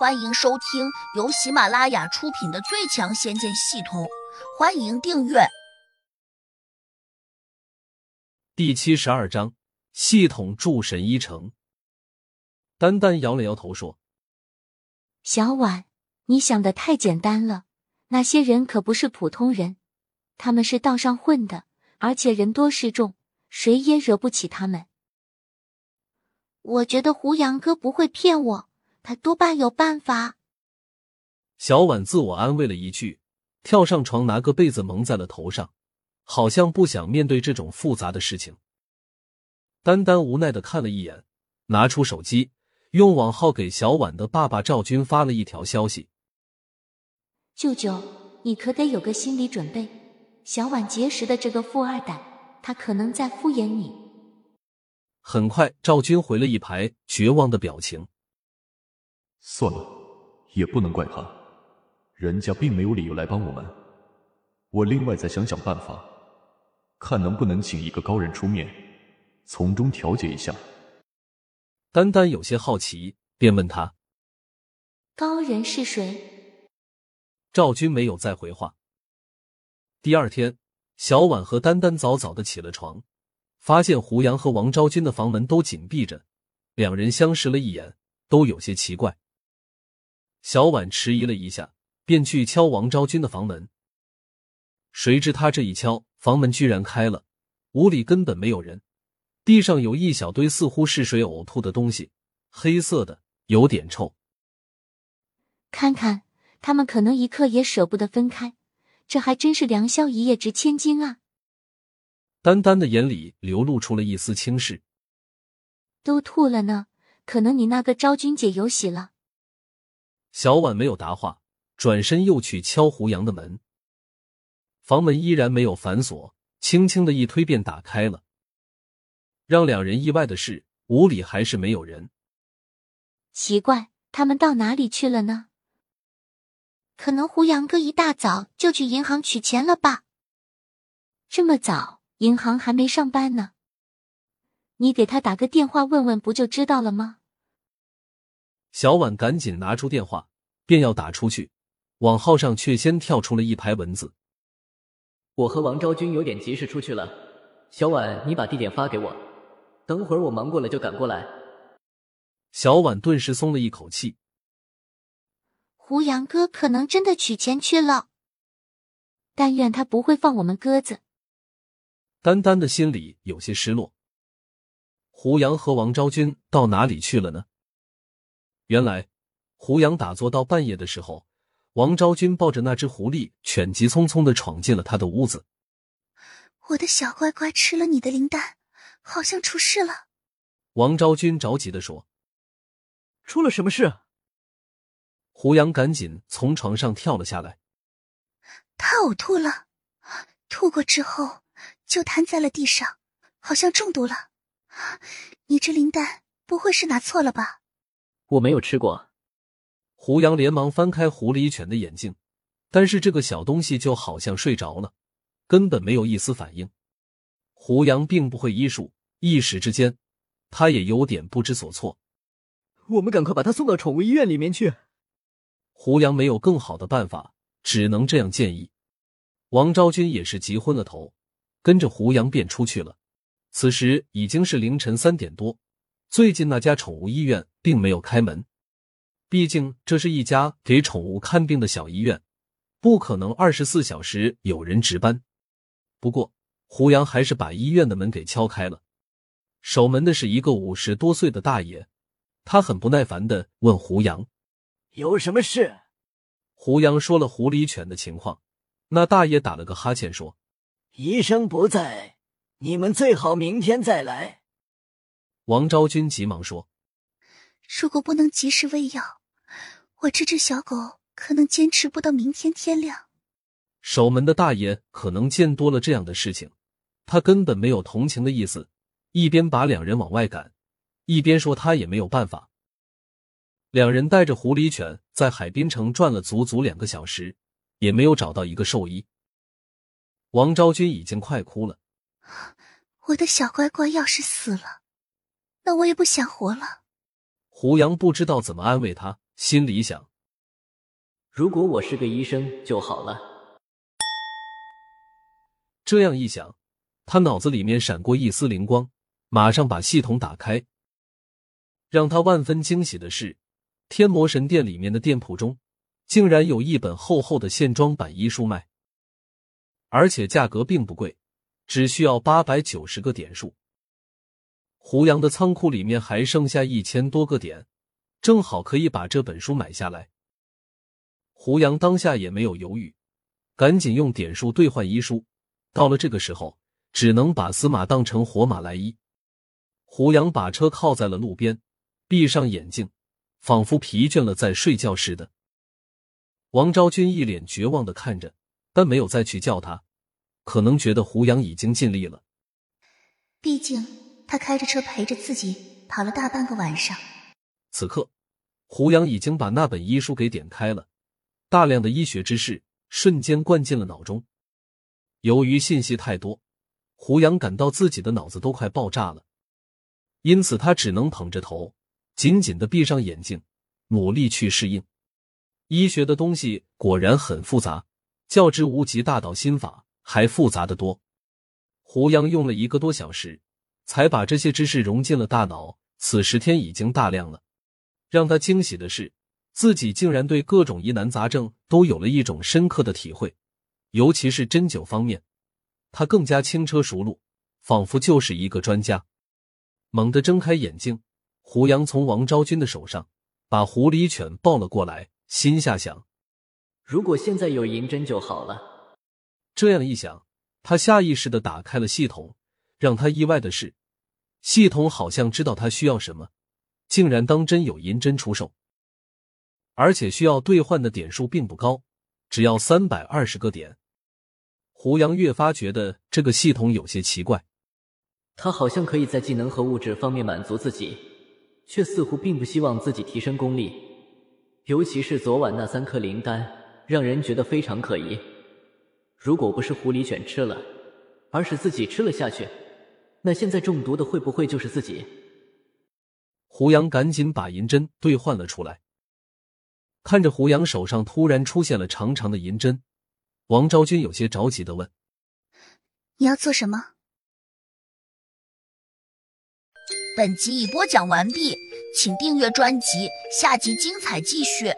欢迎收听由喜马拉雅出品的《最强仙剑系统》，欢迎订阅。第七十二章：系统助神一成。丹丹摇了摇头说：“小婉，你想的太简单了。那些人可不是普通人，他们是道上混的，而且人多势众，谁也惹不起他们。我觉得胡杨哥不会骗我。”他多半有办法。小婉自我安慰了一句，跳上床，拿个被子蒙在了头上，好像不想面对这种复杂的事情。丹丹无奈的看了一眼，拿出手机，用网号给小婉的爸爸赵军发了一条消息：“舅舅，你可得有个心理准备，小婉结识的这个富二代，他可能在敷衍你。”很快，赵军回了一排绝望的表情。算了，也不能怪他，人家并没有理由来帮我们。我另外再想想办法，看能不能请一个高人出面，从中调解一下。丹丹有些好奇，便问他：“高人是谁？”赵军没有再回话。第二天，小婉和丹丹早早的起了床，发现胡杨和王昭君的房门都紧闭着，两人相视了一眼，都有些奇怪。小婉迟疑了一下，便去敲王昭君的房门。谁知他这一敲，房门居然开了，屋里根本没有人，地上有一小堆似乎是谁呕吐的东西，黑色的，有点臭。看看，他们可能一刻也舍不得分开，这还真是良宵一夜值千金啊！丹丹的眼里流露出了一丝轻视。都吐了呢，可能你那个昭君姐有喜了。小婉没有答话，转身又去敲胡杨的门。房门依然没有反锁，轻轻的一推便打开了。让两人意外的是，屋里还是没有人。奇怪，他们到哪里去了呢？可能胡杨哥一大早就去银行取钱了吧？这么早，银行还没上班呢。你给他打个电话问问，不就知道了吗？小婉赶紧拿出电话，便要打出去，网号上却先跳出了一排文字：“我和王昭君有点急事出去了，小婉，你把地点发给我，等会儿我忙过了就赶过来。”小婉顿时松了一口气。胡杨哥可能真的取钱去了，但愿他不会放我们鸽子。丹丹的心里有些失落。胡杨和王昭君到哪里去了呢？原来，胡杨打坐到半夜的时候，王昭君抱着那只狐狸犬，急匆匆的闯进了他的屋子。我的小乖乖吃了你的灵丹，好像出事了。王昭君着急的说：“出了什么事？”胡杨赶紧从床上跳了下来。他呕吐了，吐过之后就瘫在了地上，好像中毒了。你这灵丹不会是拿错了吧？我没有吃过。胡杨连忙翻开狐狸犬的眼睛，但是这个小东西就好像睡着了，根本没有一丝反应。胡杨并不会医术，一时之间，他也有点不知所措。我们赶快把他送到宠物医院里面去。胡杨没有更好的办法，只能这样建议。王昭君也是急昏了头，跟着胡杨便出去了。此时已经是凌晨三点多。最近那家宠物医院并没有开门，毕竟这是一家给宠物看病的小医院，不可能二十四小时有人值班。不过胡杨还是把医院的门给敲开了，守门的是一个五十多岁的大爷，他很不耐烦的问胡杨：“有什么事？”胡杨说了狐狸犬的情况，那大爷打了个哈欠说：“医生不在，你们最好明天再来。”王昭君急忙说：“如果不能及时喂药，我这只小狗可能坚持不到明天天亮。”守门的大爷可能见多了这样的事情，他根本没有同情的意思，一边把两人往外赶，一边说他也没有办法。两人带着狐狸犬在海滨城转了足足两个小时，也没有找到一个兽医。王昭君已经快哭了：“我的小乖乖要是死了……”那我也不想活了。胡杨不知道怎么安慰他，心里想：如果我是个医生就好了。这样一想，他脑子里面闪过一丝灵光，马上把系统打开。让他万分惊喜的是，天魔神殿里面的店铺中，竟然有一本厚厚的线装版医书卖，而且价格并不贵，只需要八百九十个点数。胡杨的仓库里面还剩下一千多个点，正好可以把这本书买下来。胡杨当下也没有犹豫，赶紧用点数兑换医书。到了这个时候，只能把死马当成活马来医。胡杨把车靠在了路边，闭上眼睛，仿佛疲倦了在睡觉似的。王昭君一脸绝望的看着，但没有再去叫他，可能觉得胡杨已经尽力了。毕竟他开着车陪着自己跑了大半个晚上。此刻，胡杨已经把那本医书给点开了，大量的医学知识瞬间灌进了脑中。由于信息太多，胡杨感到自己的脑子都快爆炸了，因此他只能捧着头，紧紧的闭上眼睛，努力去适应。医学的东西果然很复杂，较之无极大道心法还复杂的多。胡杨用了一个多小时，才把这些知识融进了大脑。此时天已经大亮了，让他惊喜的是，自己竟然对各种疑难杂症都有了一种深刻的体会。尤其是针灸方面，他更加轻车熟路，仿佛就是一个专家。猛地睁开眼睛，胡杨从王昭君的手上把狐狸犬抱了过来，心下想：如果现在有银针就好了。这样一想，他下意识的打开了系统。让他意外的是，系统好像知道他需要什么，竟然当真有银针出售，而且需要兑换的点数并不高，只要三百二十个点。胡杨越发觉得这个系统有些奇怪，他好像可以在技能和物质方面满足自己，却似乎并不希望自己提升功力。尤其是昨晚那三颗灵丹，让人觉得非常可疑。如果不是狐狸犬吃了，而是自己吃了下去，那现在中毒的会不会就是自己？胡杨赶紧把银针兑换了出来，看着胡杨手上突然出现了长长的银针。王昭君有些着急的问：“你要做什么？”本集已播讲完毕，请订阅专辑，下集精彩继续。